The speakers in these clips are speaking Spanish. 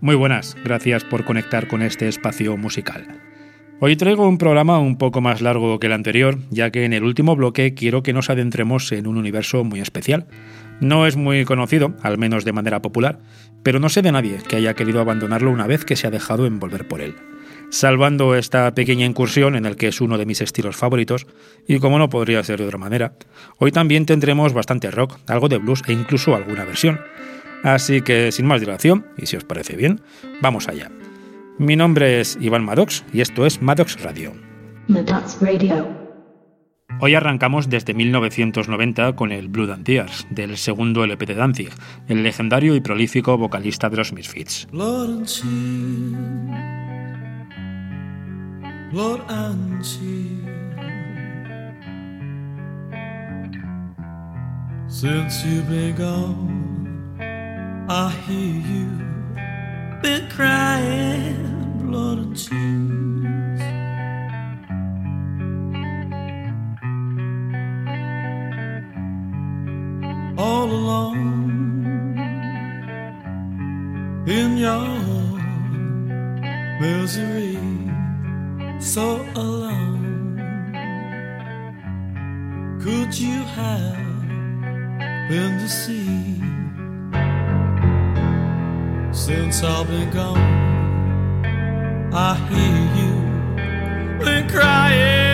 Muy buenas, gracias por conectar con este espacio musical. Hoy traigo un programa un poco más largo que el anterior, ya que en el último bloque quiero que nos adentremos en un universo muy especial. No es muy conocido, al menos de manera popular, pero no sé de nadie que haya querido abandonarlo una vez que se ha dejado envolver por él. Salvando esta pequeña incursión en el que es uno de mis estilos favoritos, y como no podría ser de otra manera, hoy también tendremos bastante rock, algo de blues e incluso alguna versión. Así que sin más dilación, y si os parece bien, vamos allá. Mi nombre es Iván Maddox y esto es Maddox Radio. Radio. Hoy arrancamos desde 1990 con el Blue and Tears, del segundo LP de Danzig, el legendario y prolífico vocalista de los Misfits. Lord and Since you've been gone, I hear you been crying blood and tears. All alone in your misery so alone. Could you have been to see since I've been gone? I hear you been crying.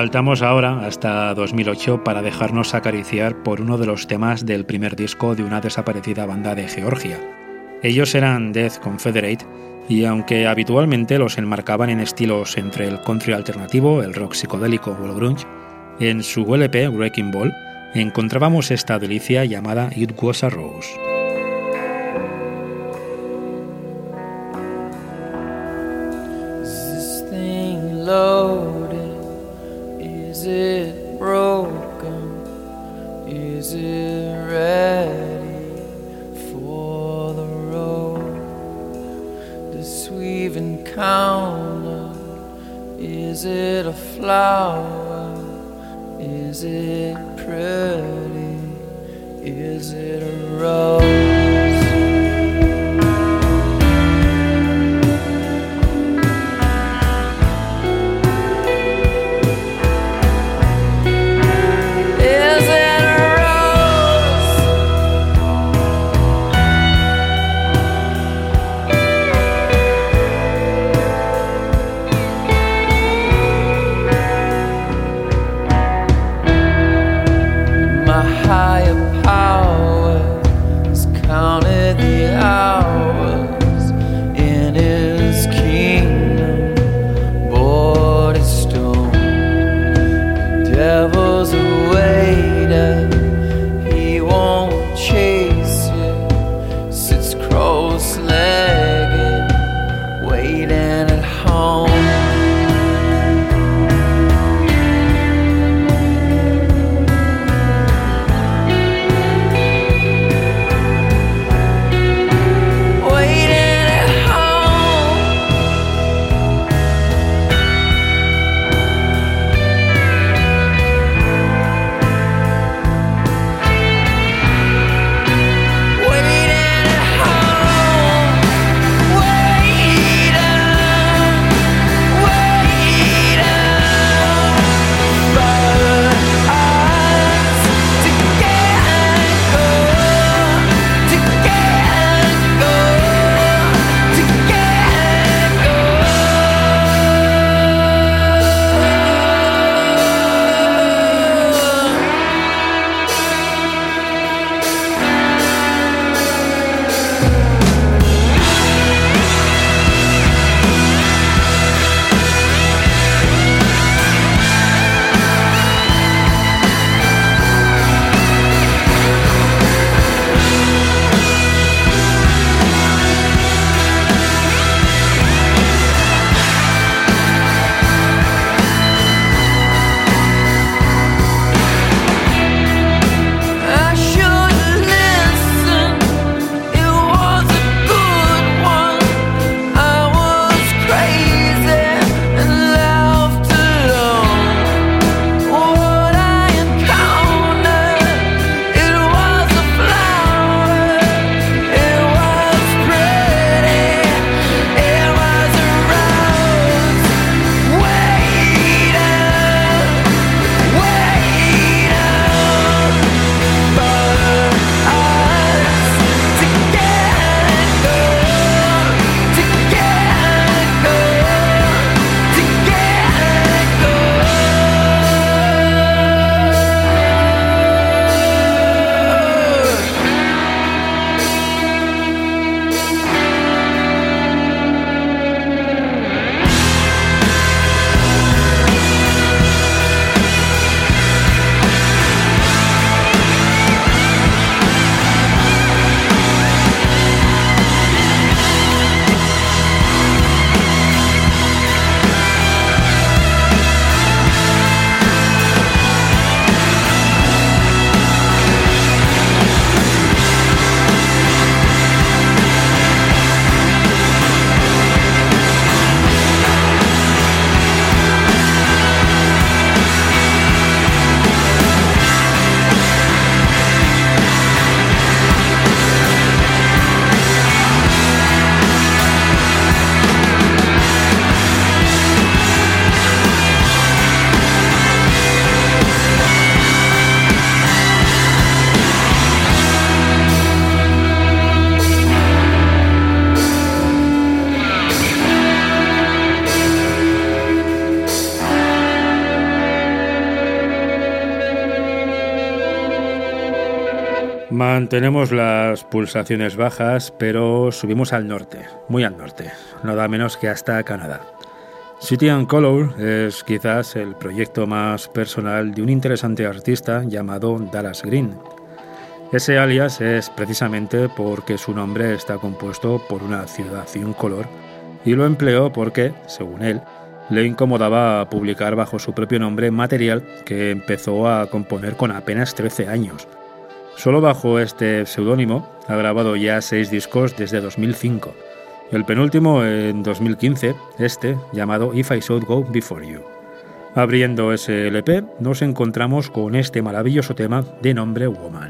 Saltamos ahora hasta 2008 para dejarnos acariciar por uno de los temas del primer disco de una desaparecida banda de Georgia. Ellos eran Death Confederate y aunque habitualmente los enmarcaban en estilos entre el country alternativo, el rock psicodélico o el grunge, en su LP Wrecking Ball encontrábamos esta delicia llamada It Was a Rose. Is it a flower? Is it pretty? Is it a rose? Mantenemos las pulsaciones bajas, pero subimos al norte, muy al norte, nada menos que hasta Canadá. City and Color es quizás el proyecto más personal de un interesante artista llamado Dallas Green. Ese alias es precisamente porque su nombre está compuesto por una ciudad y un color, y lo empleó porque, según él, le incomodaba publicar bajo su propio nombre material que empezó a componer con apenas 13 años. Solo bajo este seudónimo ha grabado ya seis discos desde 2005. El penúltimo en 2015, este, llamado If I Should Go Before You. Abriendo ese LP, nos encontramos con este maravilloso tema de nombre Woman.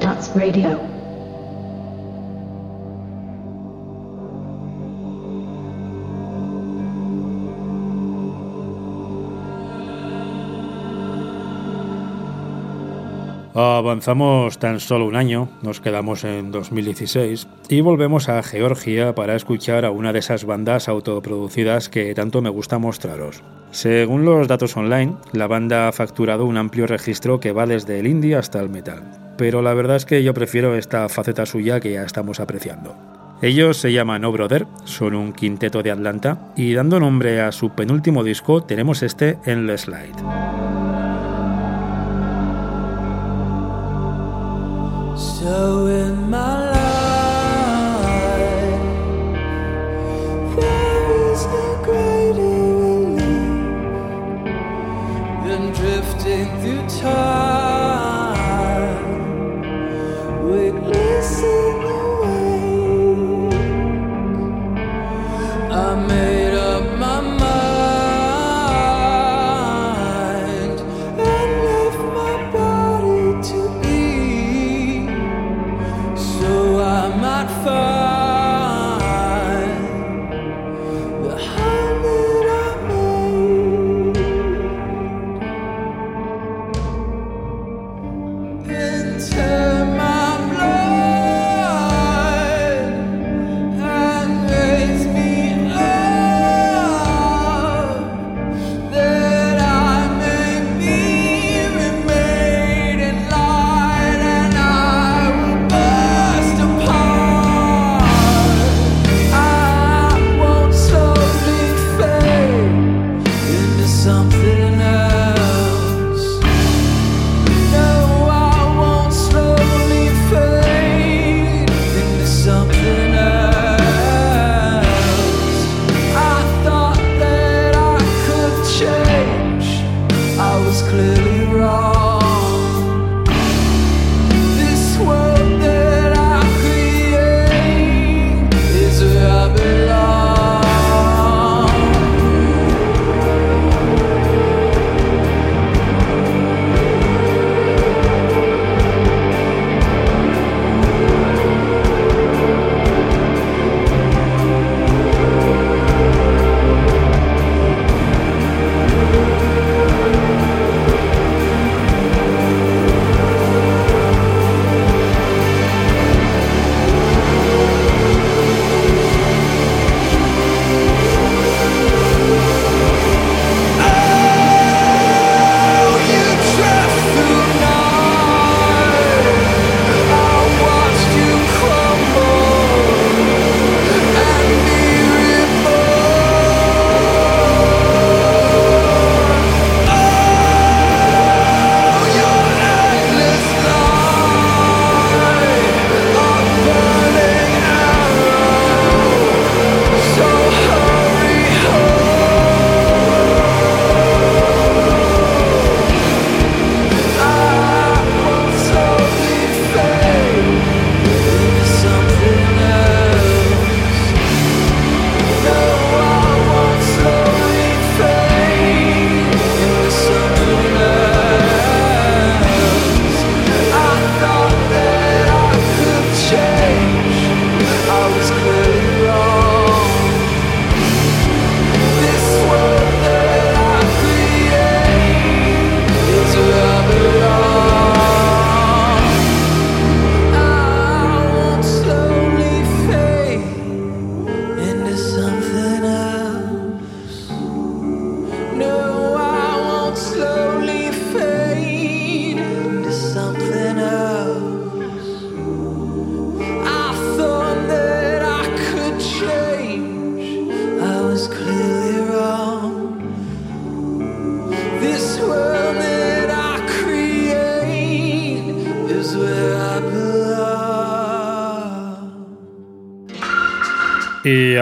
Radio. Avanzamos tan solo un año, nos quedamos en 2016 y volvemos a Georgia para escuchar a una de esas bandas autoproducidas que tanto me gusta mostraros. Según los datos online, la banda ha facturado un amplio registro que va desde el indie hasta el metal, pero la verdad es que yo prefiero esta faceta suya que ya estamos apreciando. Ellos se llaman No Brother, son un quinteto de Atlanta y dando nombre a su penúltimo disco tenemos este Endless Light. So in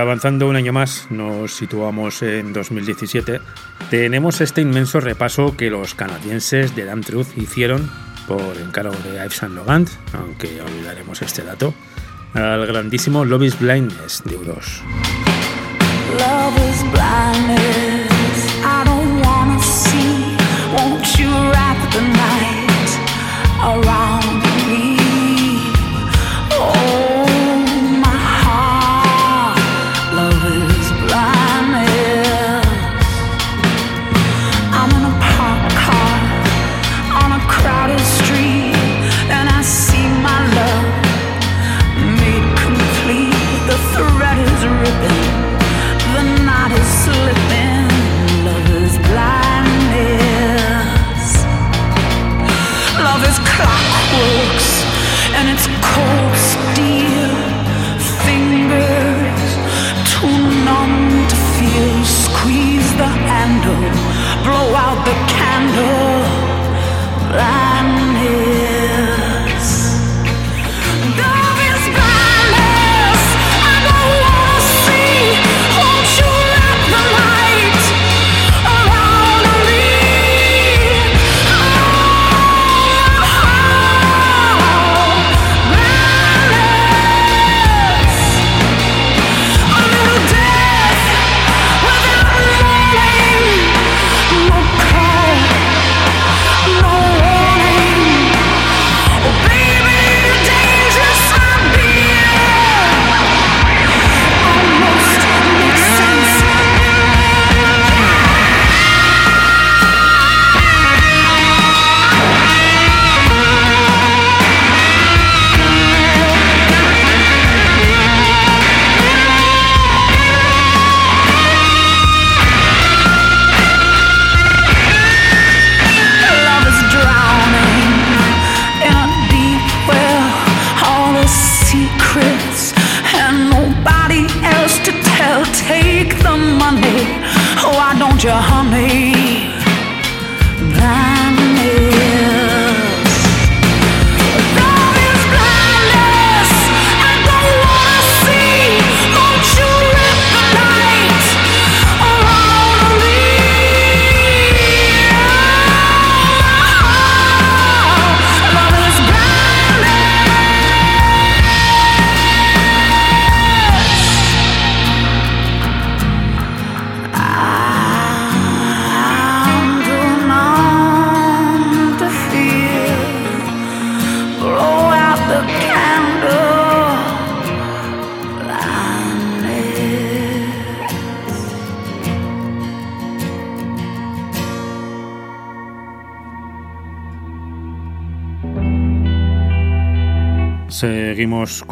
Avanzando un año más, nos situamos en 2017, tenemos este inmenso repaso que los canadienses de Damn hicieron por encargo de Yves Saint Laurent, aunque olvidaremos este dato, al grandísimo Love is Blindness de U2.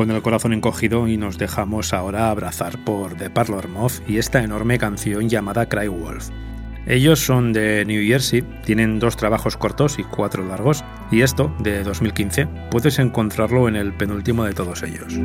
Con el corazón encogido y nos dejamos ahora abrazar por The Parlor Moth y esta enorme canción llamada Cry Wolf. Ellos son de New Jersey, tienen dos trabajos cortos y cuatro largos, y esto, de 2015, puedes encontrarlo en el penúltimo de todos ellos.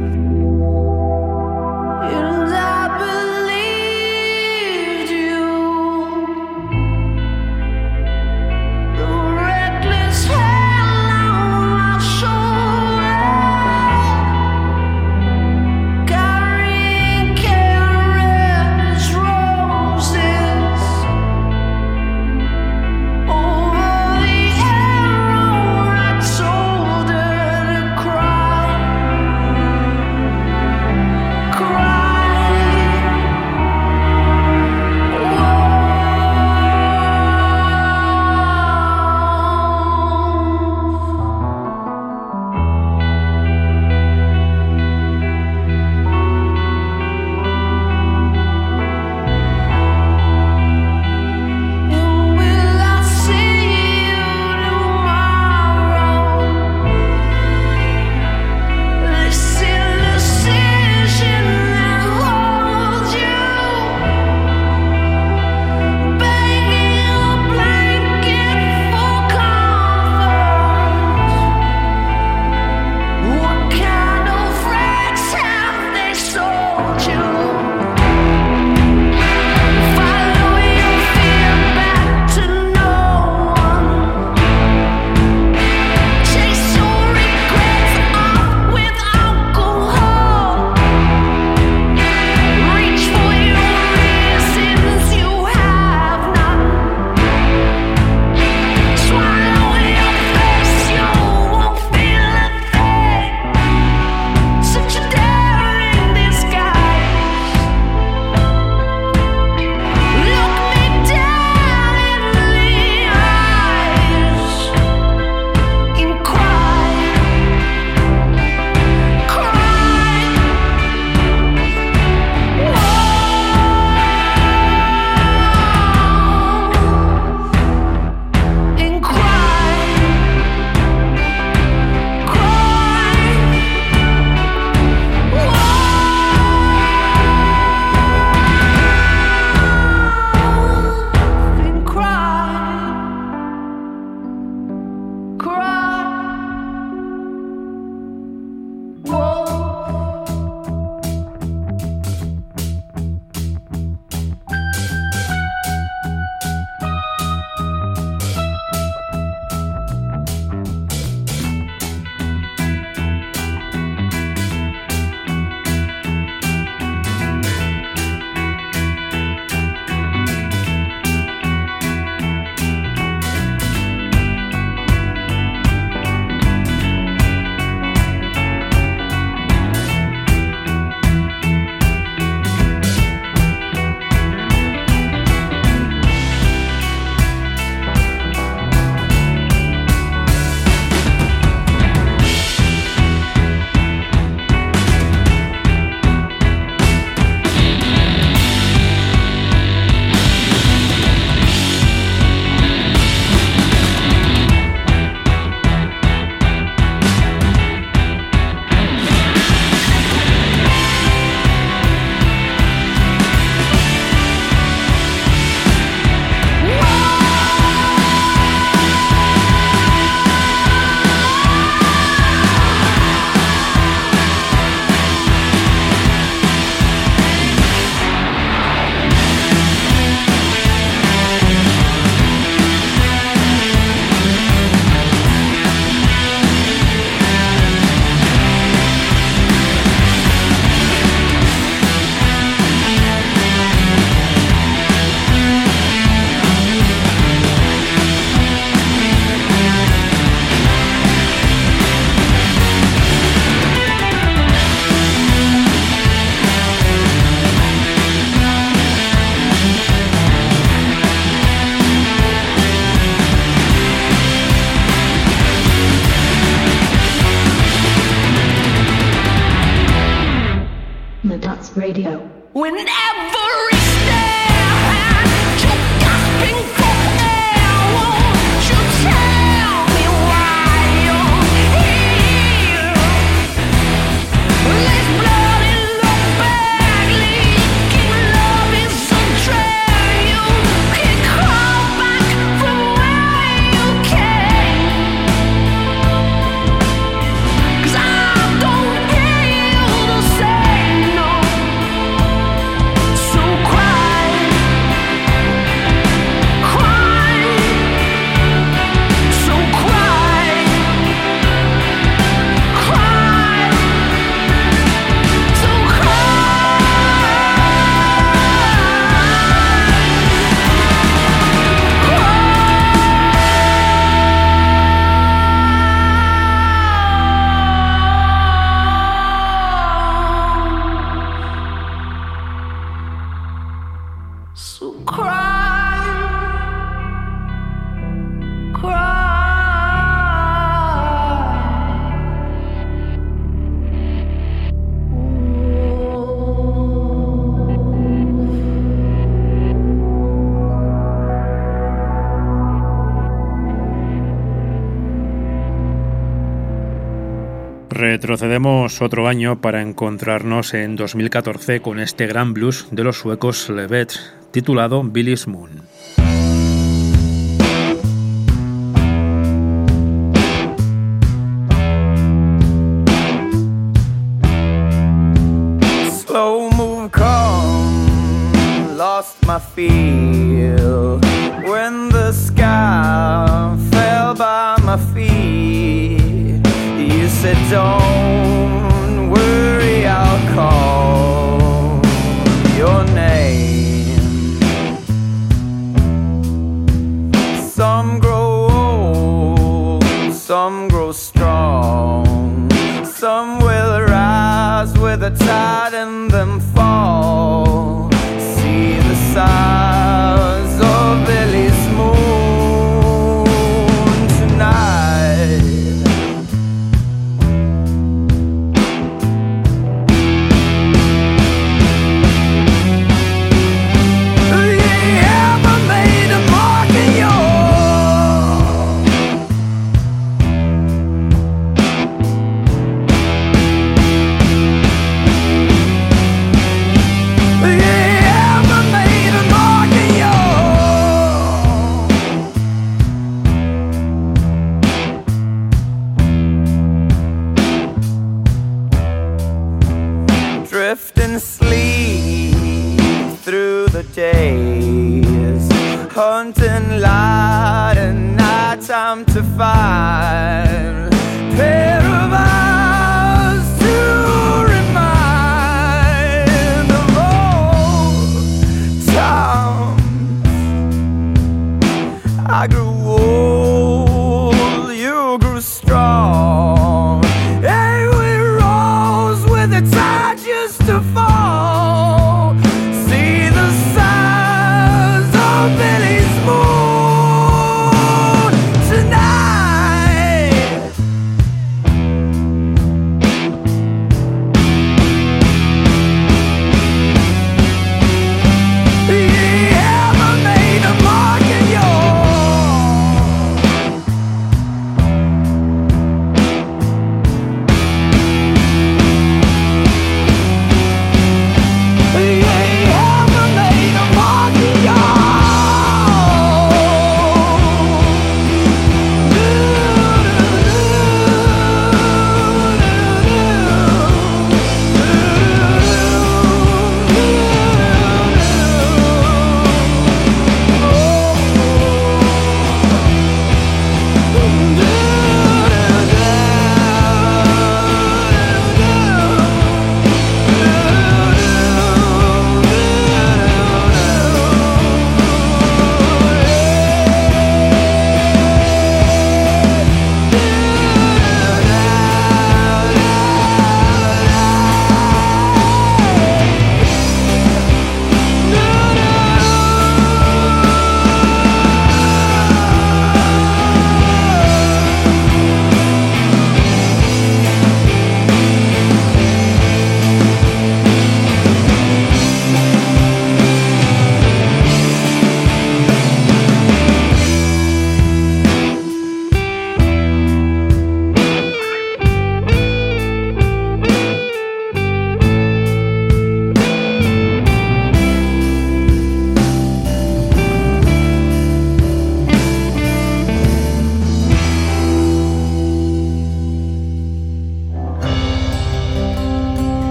Retrocedemos otro año para encontrarnos en 2014 con este gran blues de los suecos Levet, titulado Billy's Moon.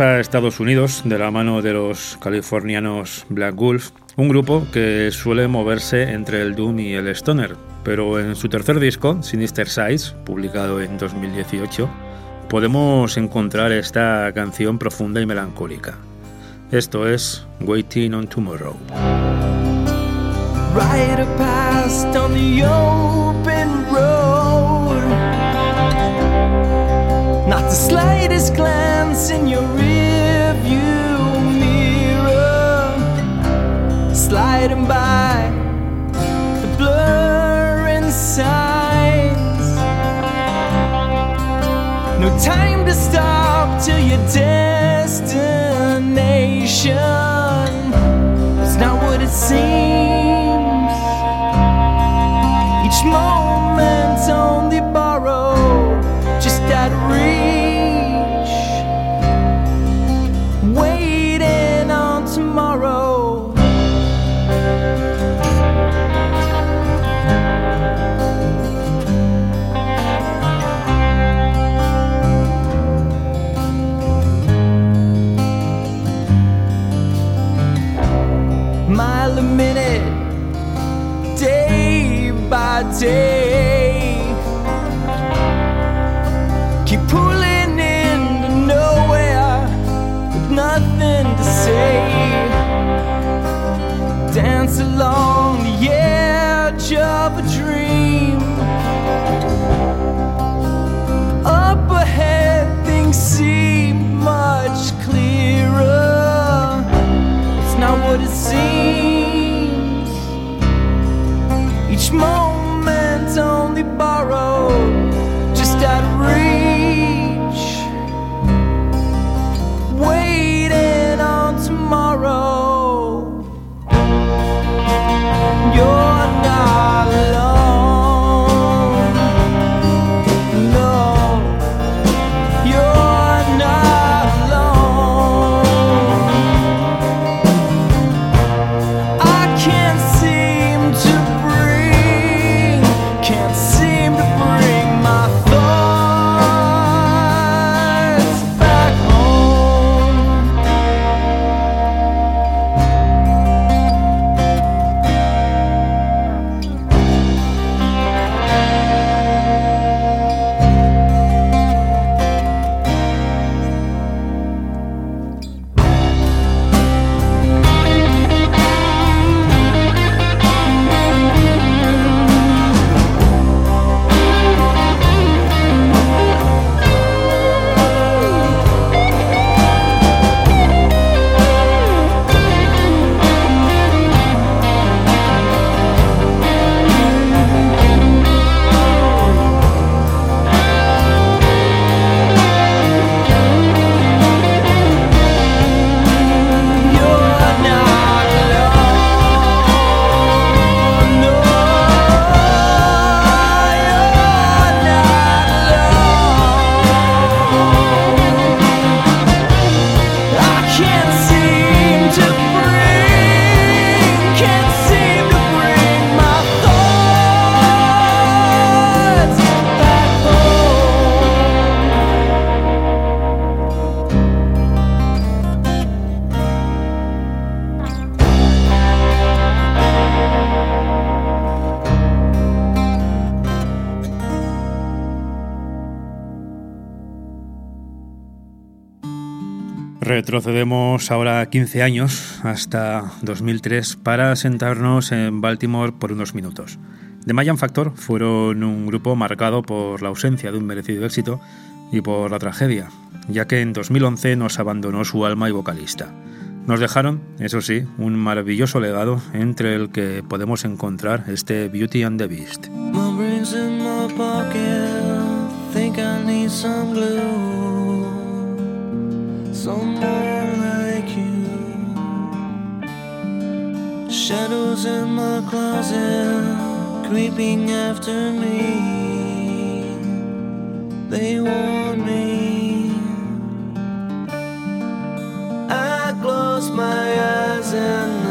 A Estados Unidos de la mano de los californianos Black Wolf, un grupo que suele moverse entre el doom y el stoner, pero en su tercer disco, Sinister Size, publicado en 2018, podemos encontrar esta canción profunda y melancólica. Esto es Waiting on Tomorrow. The slightest glance in your rearview mirror. Sliding by the blurring signs. No time to stop till your destination. It's not what it seems. Retrocedemos ahora 15 años, hasta 2003, para sentarnos en Baltimore por unos minutos. The Mayan Factor fueron un grupo marcado por la ausencia de un merecido éxito y por la tragedia, ya que en 2011 nos abandonó su alma y vocalista. Nos dejaron, eso sí, un maravilloso legado entre el que podemos encontrar este Beauty and the Beast. My someone like you. Shadows in my closet creeping after me. They warn me. I close my eyes and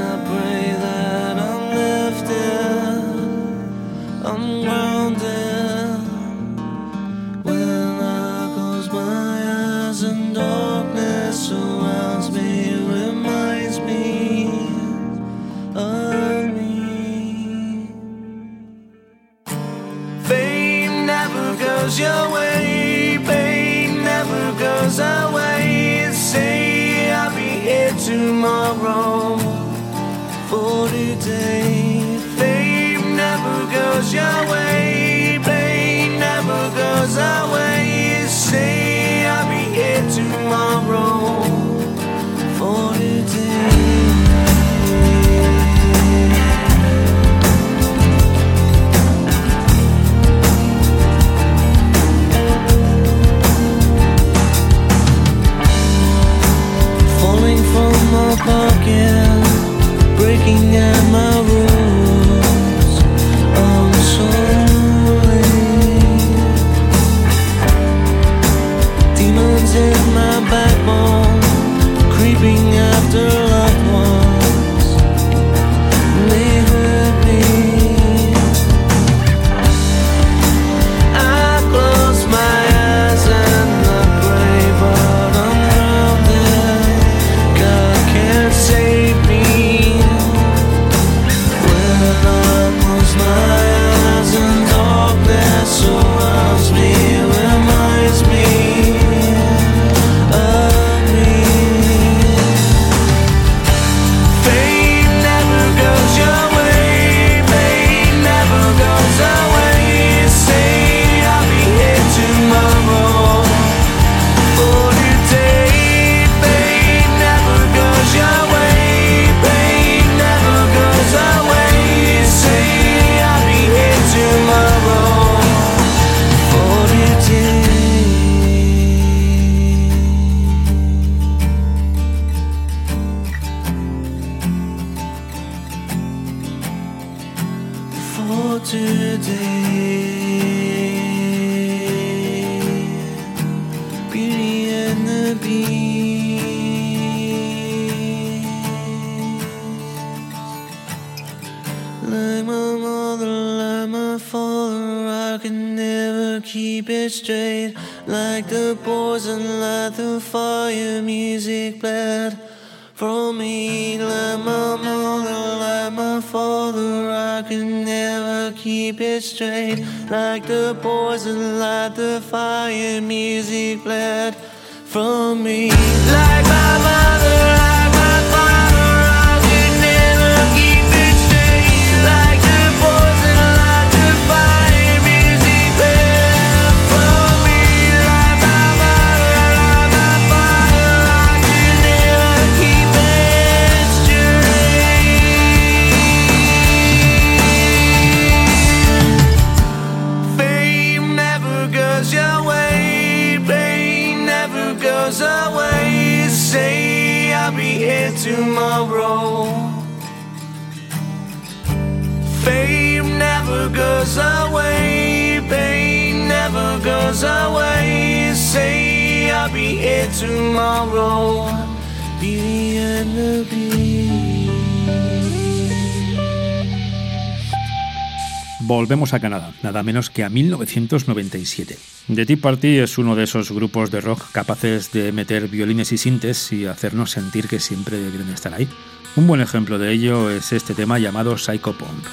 a Canadá, nada menos que a 1997. The Tea Party es uno de esos grupos de rock capaces de meter violines y sintes y hacernos sentir que siempre deben estar ahí. Un buen ejemplo de ello es este tema llamado Psycho Punk.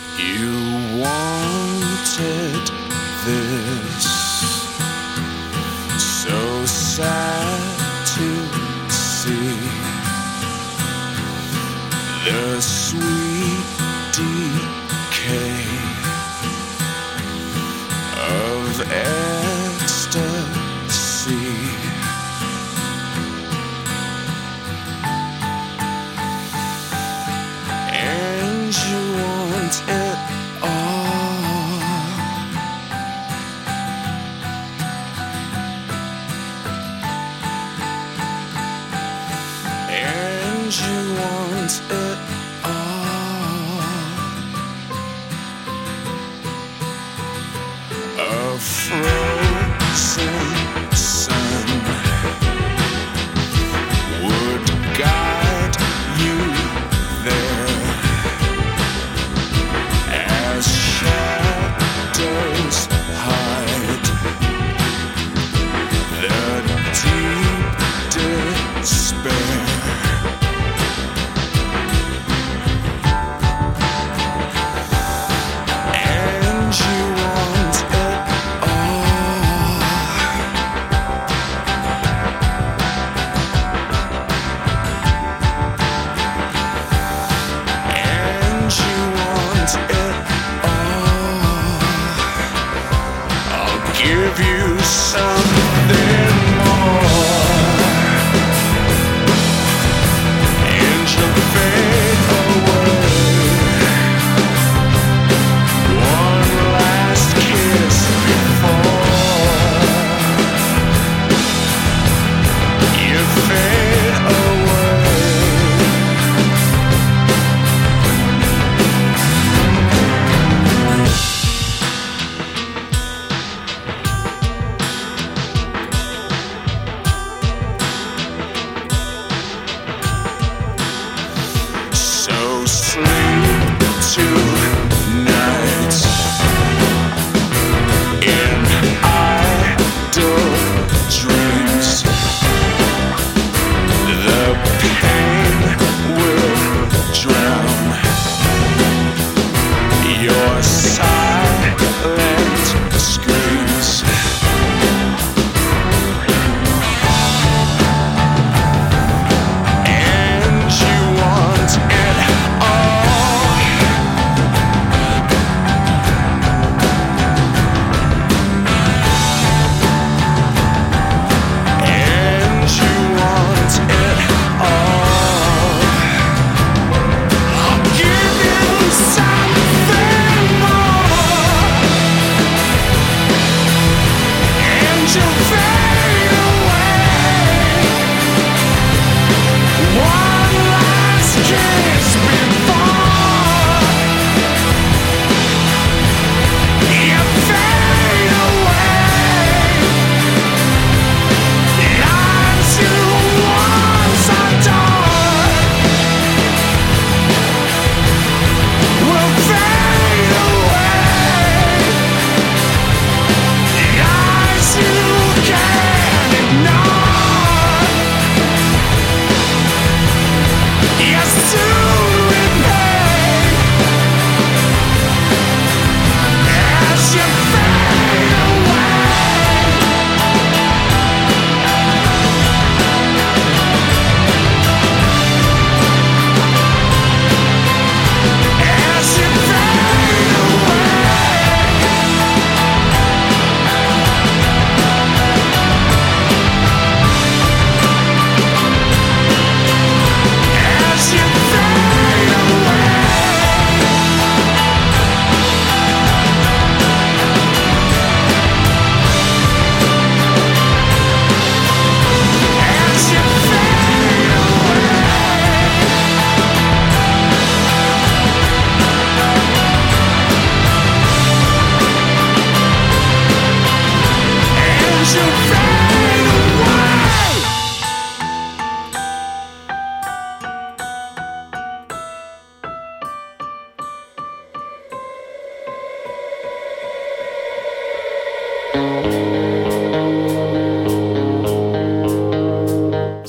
The sweet And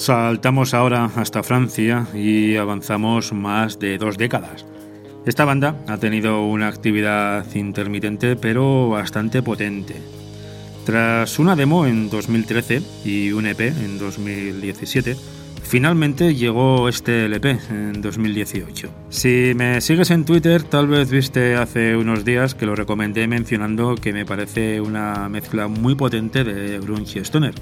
Saltamos ahora hasta Francia y avanzamos más de dos décadas. Esta banda ha tenido una actividad intermitente pero bastante potente. Tras una demo en 2013 y un EP en 2017, finalmente llegó este LP en 2018. Si me sigues en Twitter, tal vez viste hace unos días que lo recomendé mencionando que me parece una mezcla muy potente de grunge y stoner.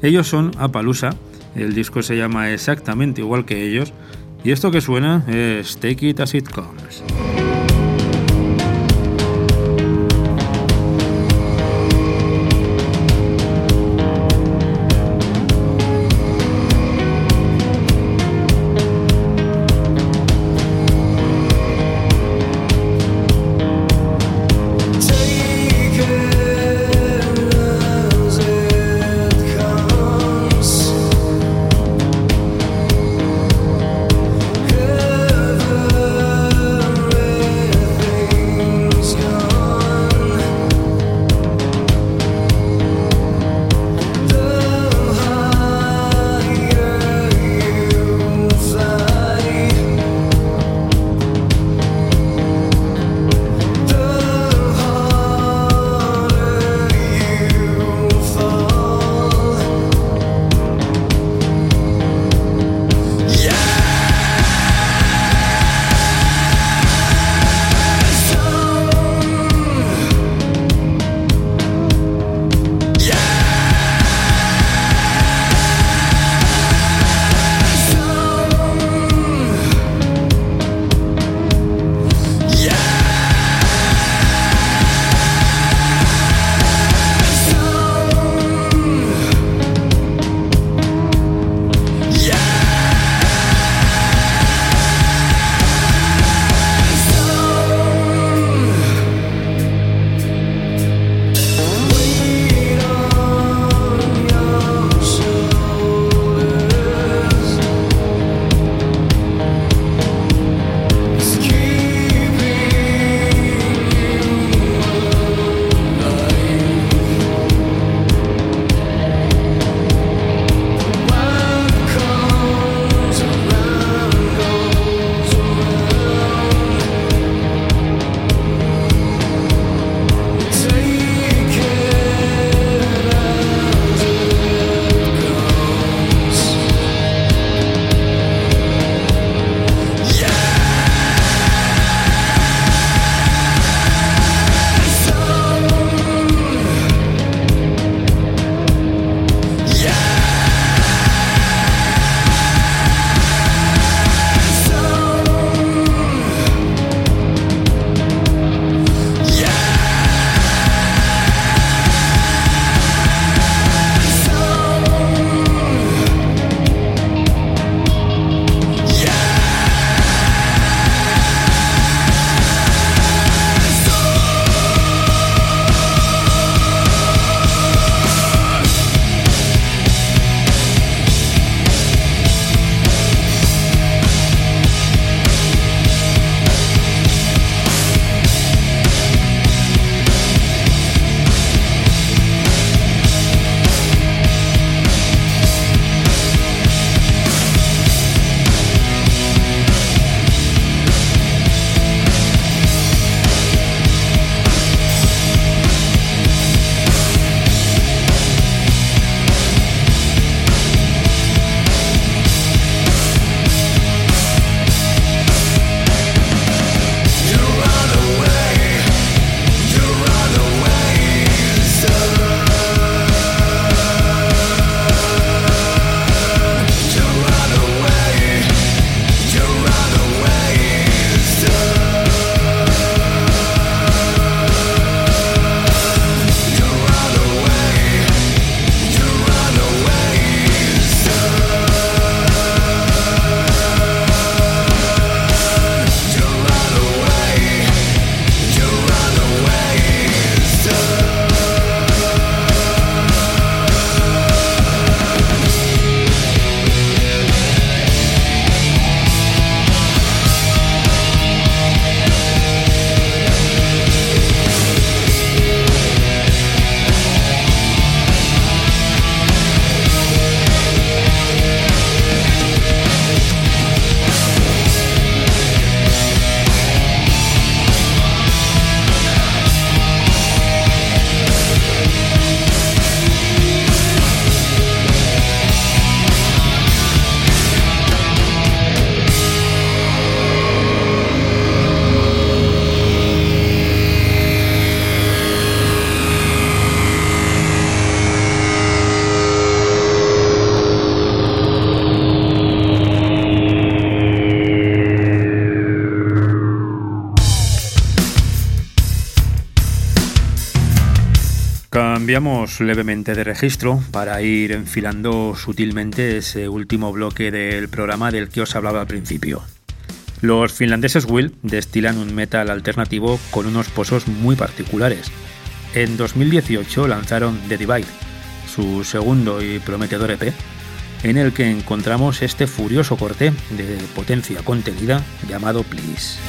Ellos son Apalooza, el disco se llama exactamente igual que ellos, y esto que suena es Take It As It Comes. Cambiamos levemente de registro para ir enfilando sutilmente ese último bloque del programa del que os hablaba al principio. Los finlandeses Will destilan un metal alternativo con unos pozos muy particulares. En 2018 lanzaron The Divide, su segundo y prometedor EP, en el que encontramos este furioso corte de potencia contenida llamado Please.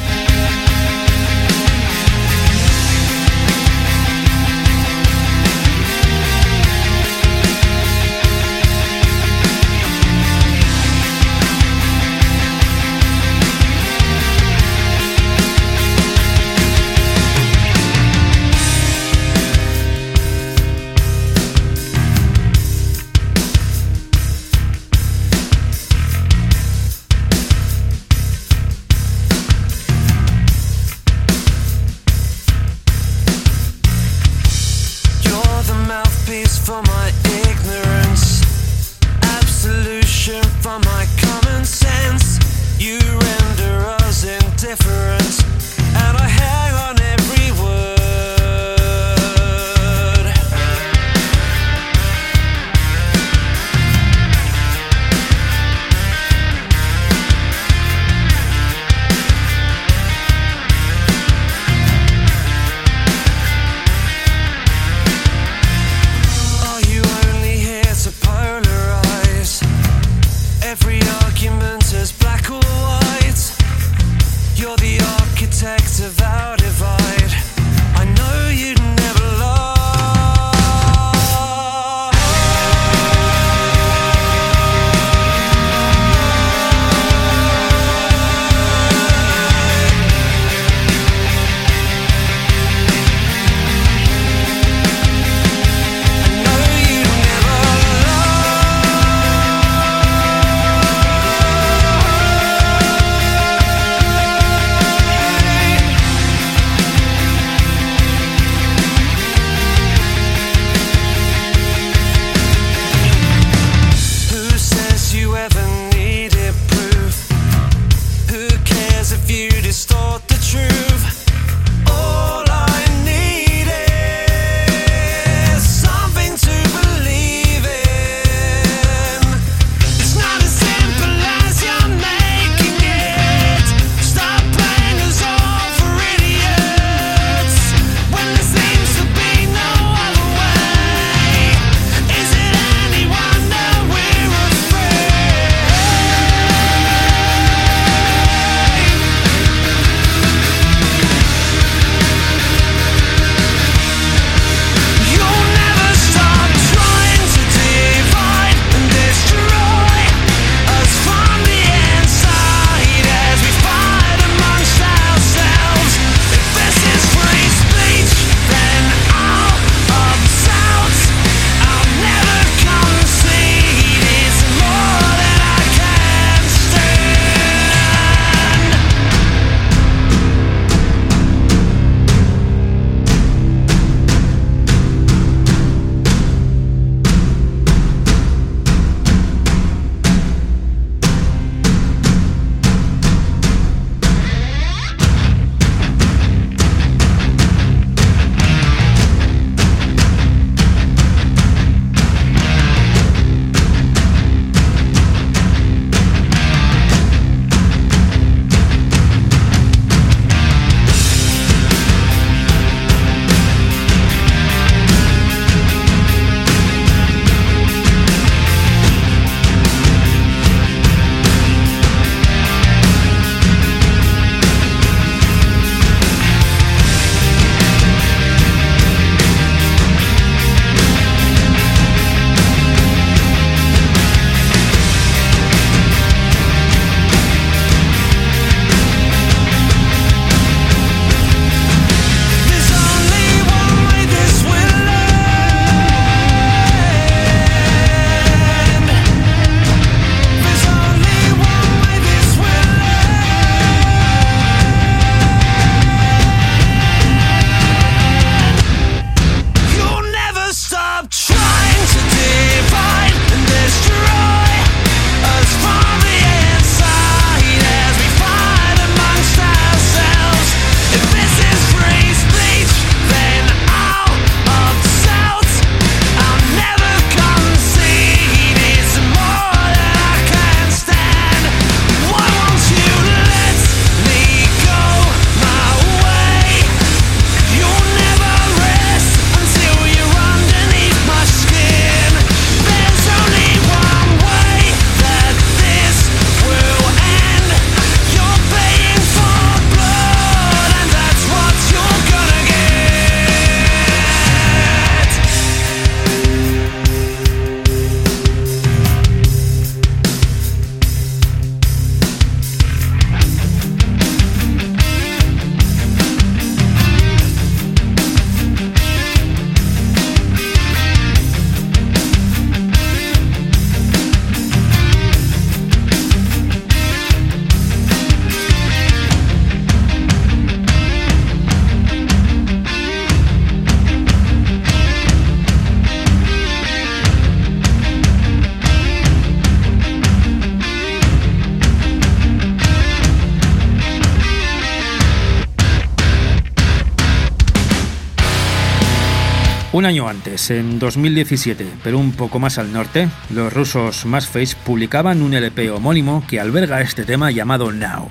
En 2017, pero un poco más al norte, los rusos Masface publicaban un LP homónimo que alberga este tema llamado Now.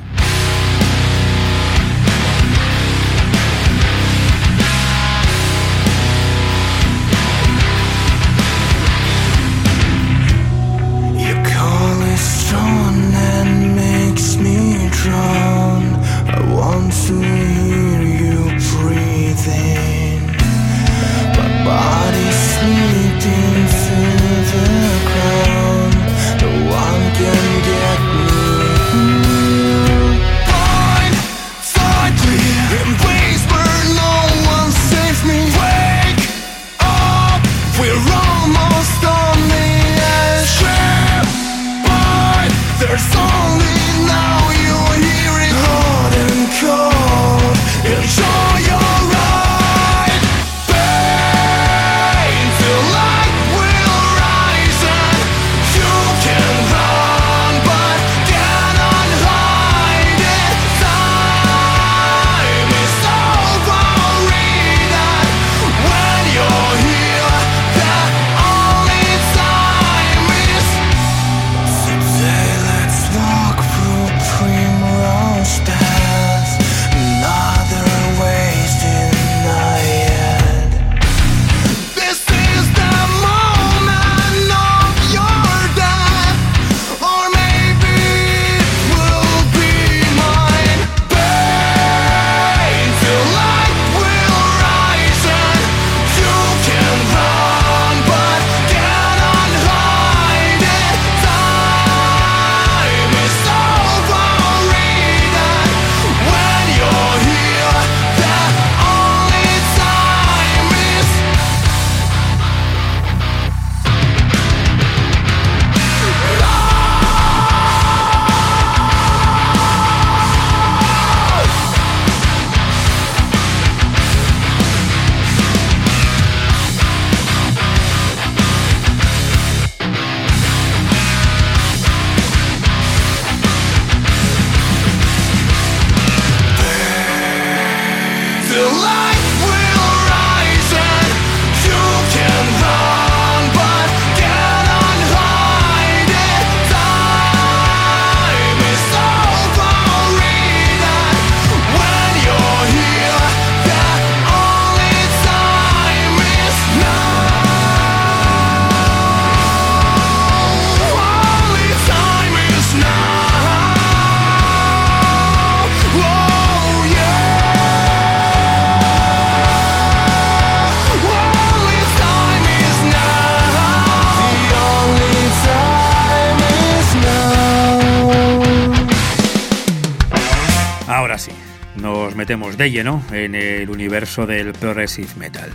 ahora nos metemos de lleno en el universo del progressive metal.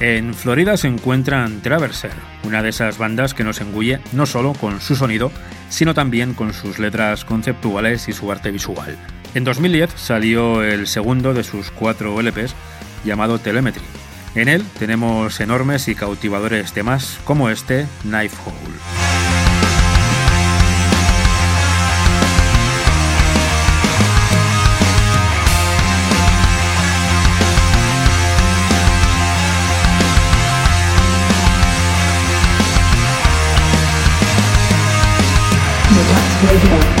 En Florida se encuentran Traverser, una de esas bandas que nos engulle no solo con su sonido, sino también con sus letras conceptuales y su arte visual. En 2010 salió el segundo de sus cuatro e LPs, llamado Telemetry. En él tenemos enormes y cautivadores temas como este Knife Hole. Radio.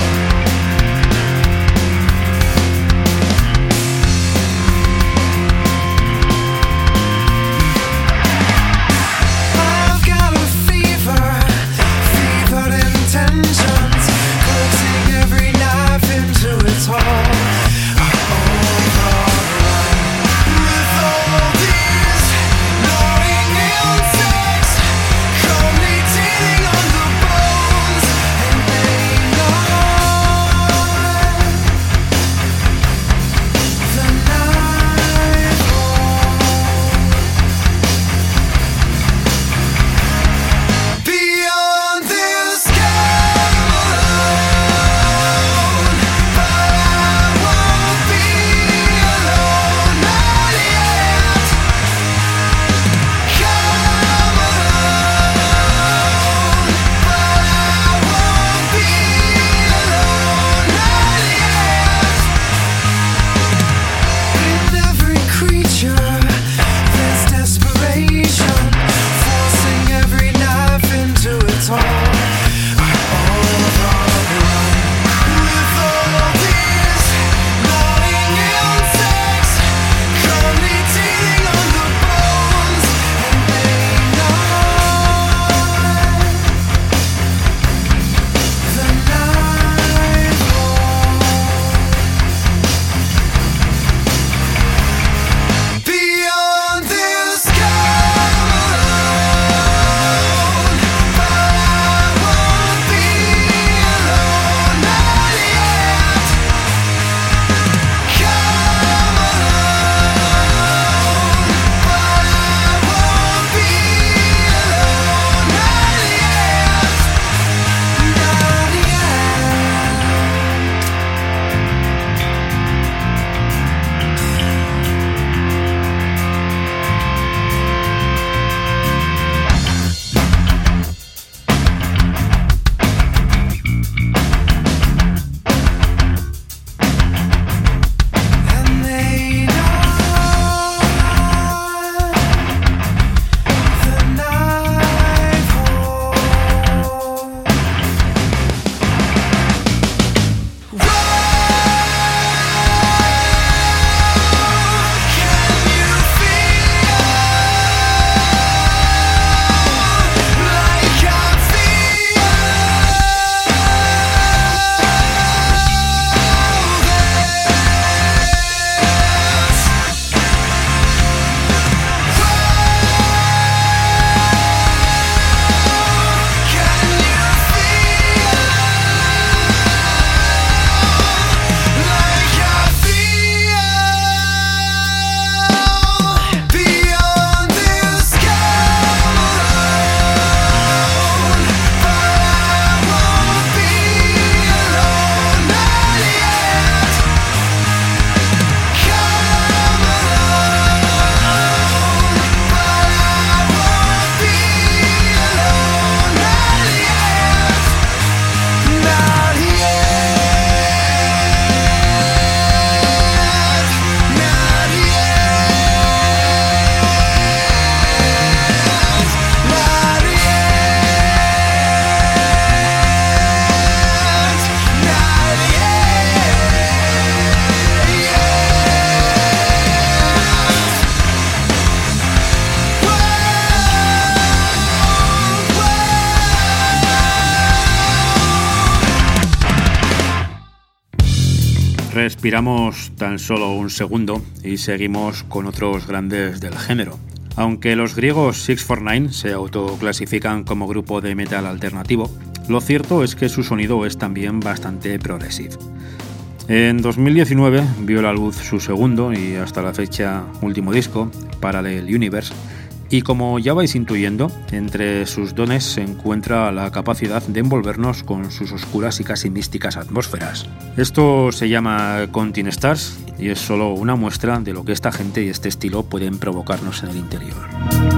Respiramos tan solo un segundo y seguimos con otros grandes del género. Aunque los griegos 649 se autoclasifican como grupo de metal alternativo, lo cierto es que su sonido es también bastante progresivo. En 2019 vio la luz su segundo y hasta la fecha último disco, Parallel Universe, y como ya vais intuyendo, entre sus dones se encuentra la capacidad de envolvernos con sus oscuras y casi místicas atmósferas. Esto se llama Continent Stars y es solo una muestra de lo que esta gente y este estilo pueden provocarnos en el interior.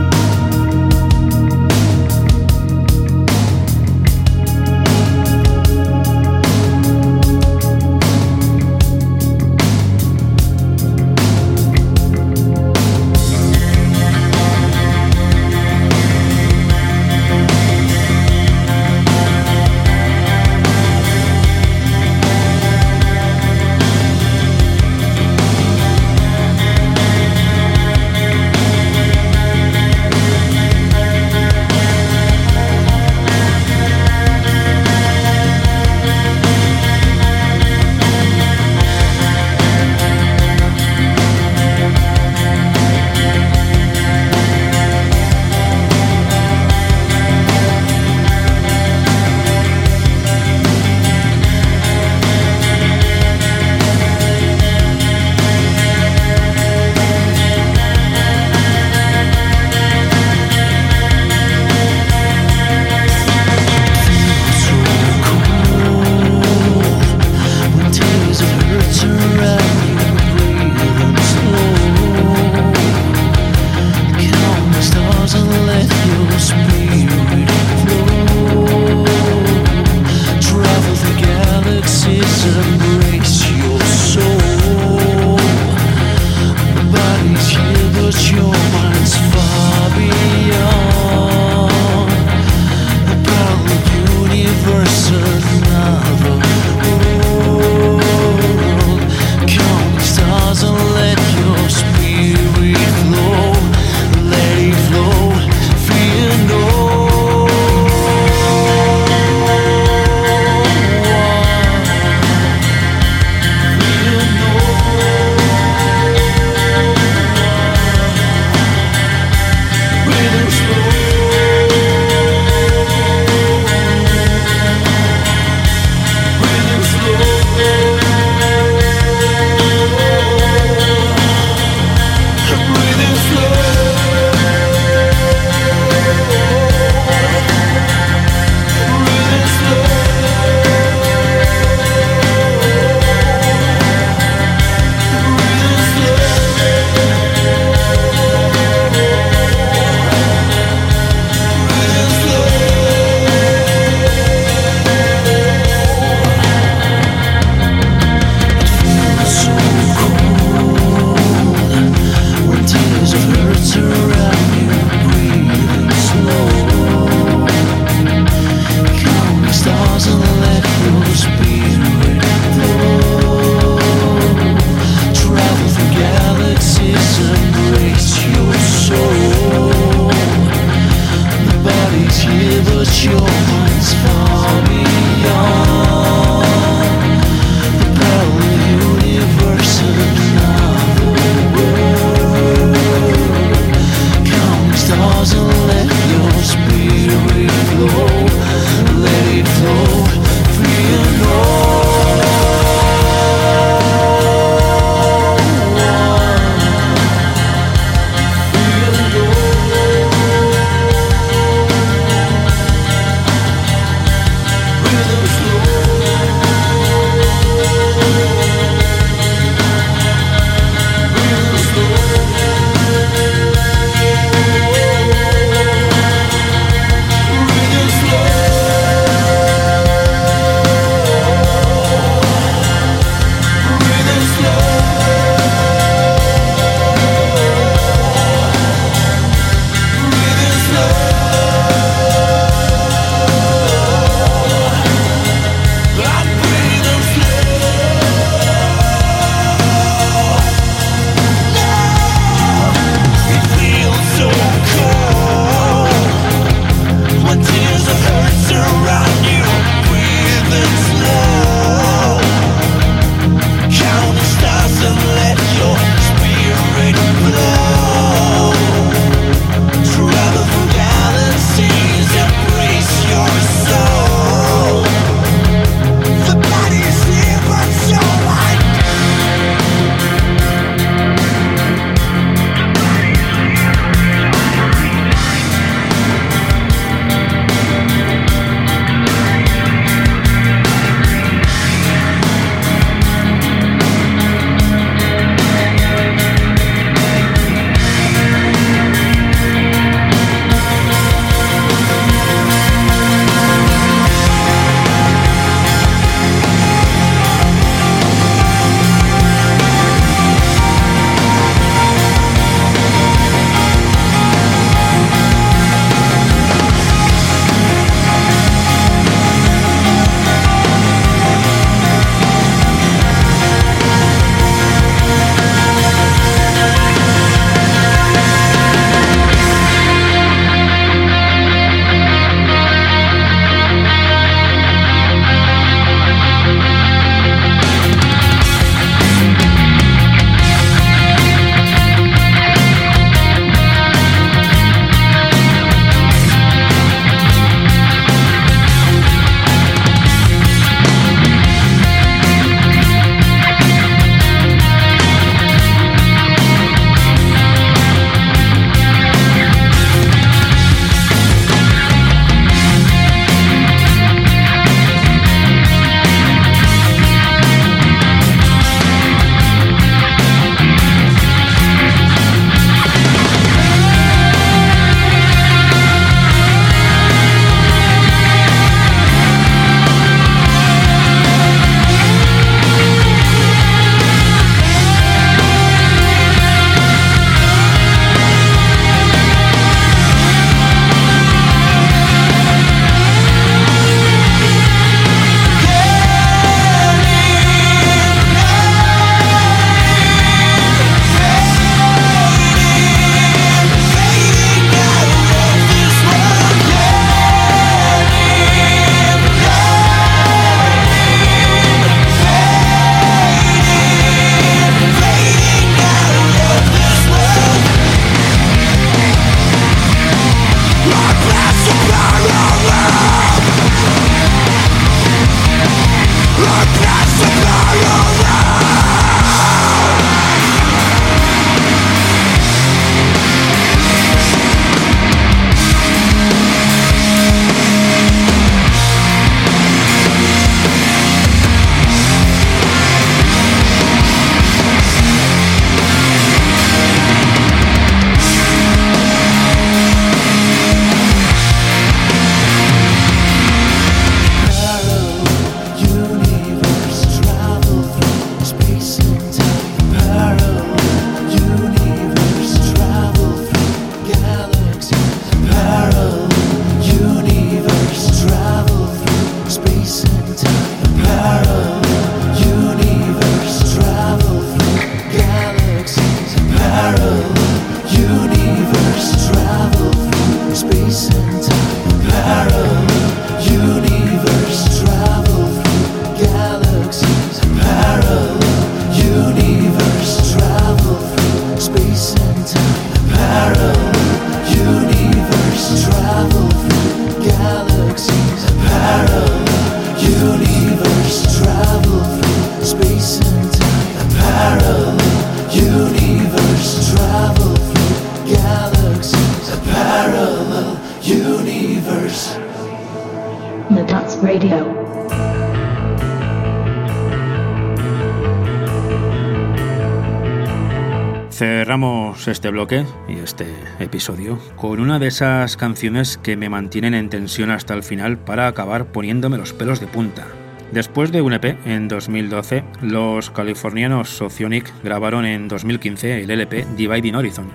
Cerramos este bloque y este episodio con una de esas canciones que me mantienen en tensión hasta el final para acabar poniéndome los pelos de punta. Después de un EP en 2012, los californianos Socionic grabaron en 2015 el LP Dividing Horizon.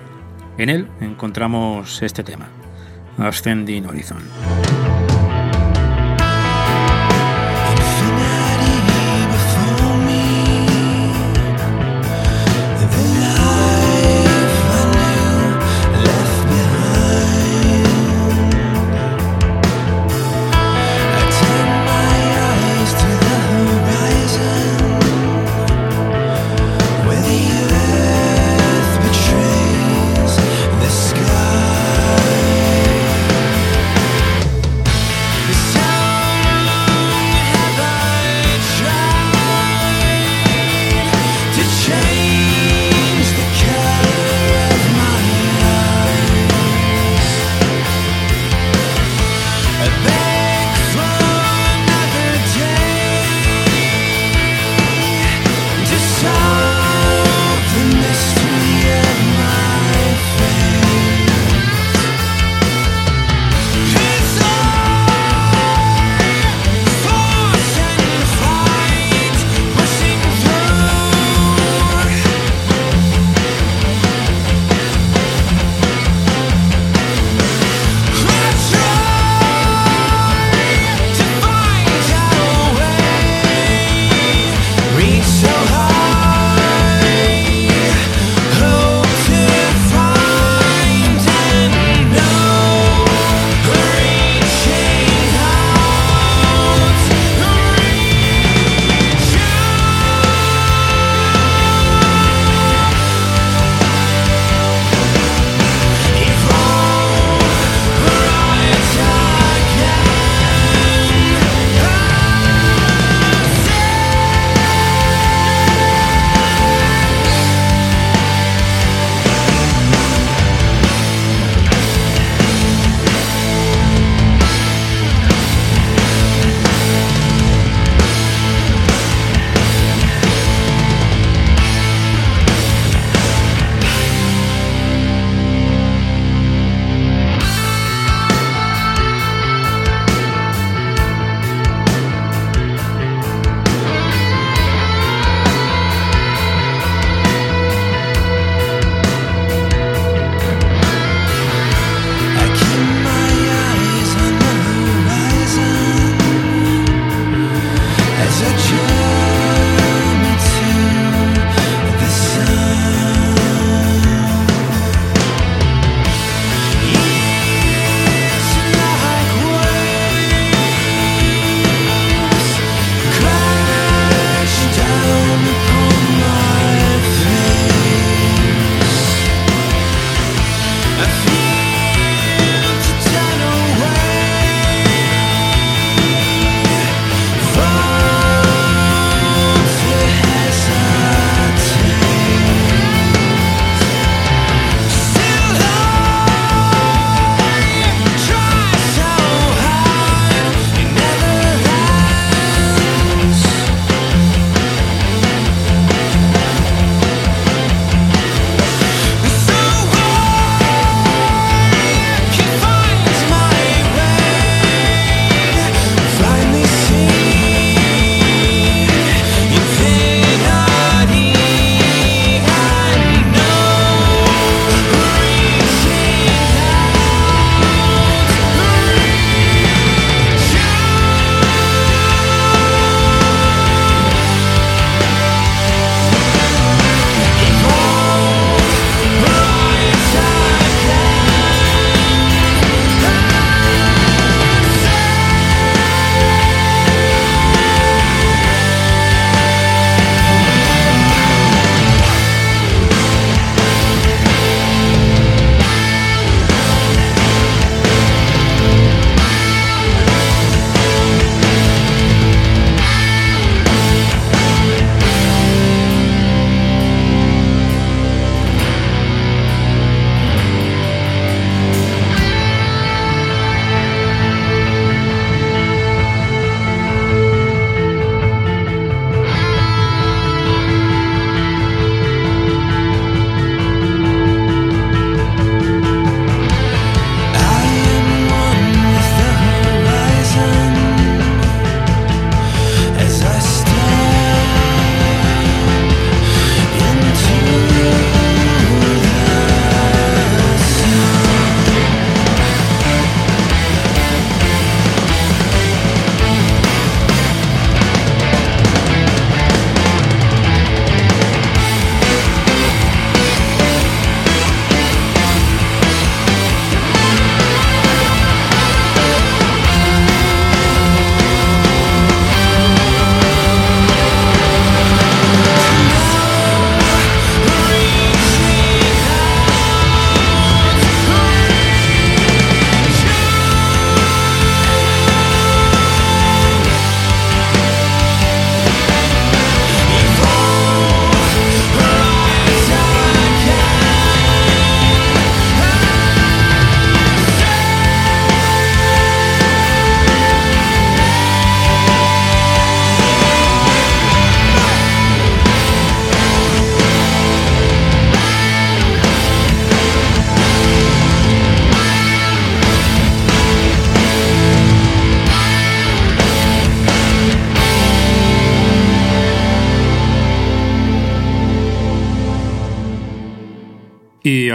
En él encontramos este tema, Ascending Horizon.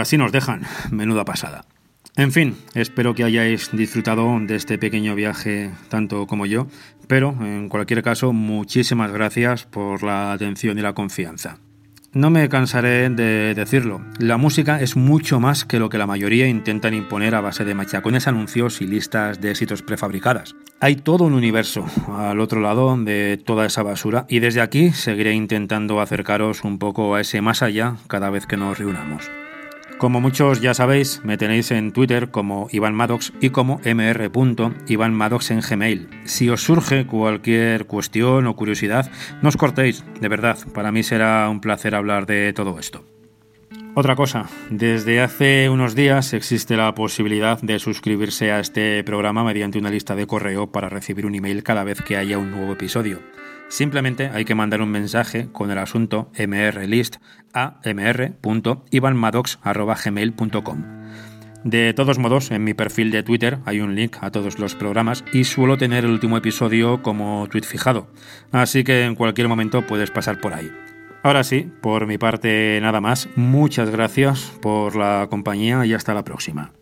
Así nos dejan, menuda pasada. En fin, espero que hayáis disfrutado de este pequeño viaje tanto como yo, pero en cualquier caso, muchísimas gracias por la atención y la confianza. No me cansaré de decirlo, la música es mucho más que lo que la mayoría intentan imponer a base de machacones anuncios y listas de éxitos prefabricadas. Hay todo un universo al otro lado de toda esa basura y desde aquí seguiré intentando acercaros un poco a ese más allá cada vez que nos reunamos. Como muchos ya sabéis, me tenéis en Twitter como Iván Maddox y como mr.ivanmaddox en Gmail. Si os surge cualquier cuestión o curiosidad, no os cortéis, de verdad, para mí será un placer hablar de todo esto. Otra cosa, desde hace unos días existe la posibilidad de suscribirse a este programa mediante una lista de correo para recibir un email cada vez que haya un nuevo episodio. Simplemente hay que mandar un mensaje con el asunto mrlist a mr.ivanmadox.gmail.com. De todos modos, en mi perfil de Twitter hay un link a todos los programas y suelo tener el último episodio como tweet fijado, así que en cualquier momento puedes pasar por ahí. Ahora sí, por mi parte nada más, muchas gracias por la compañía y hasta la próxima.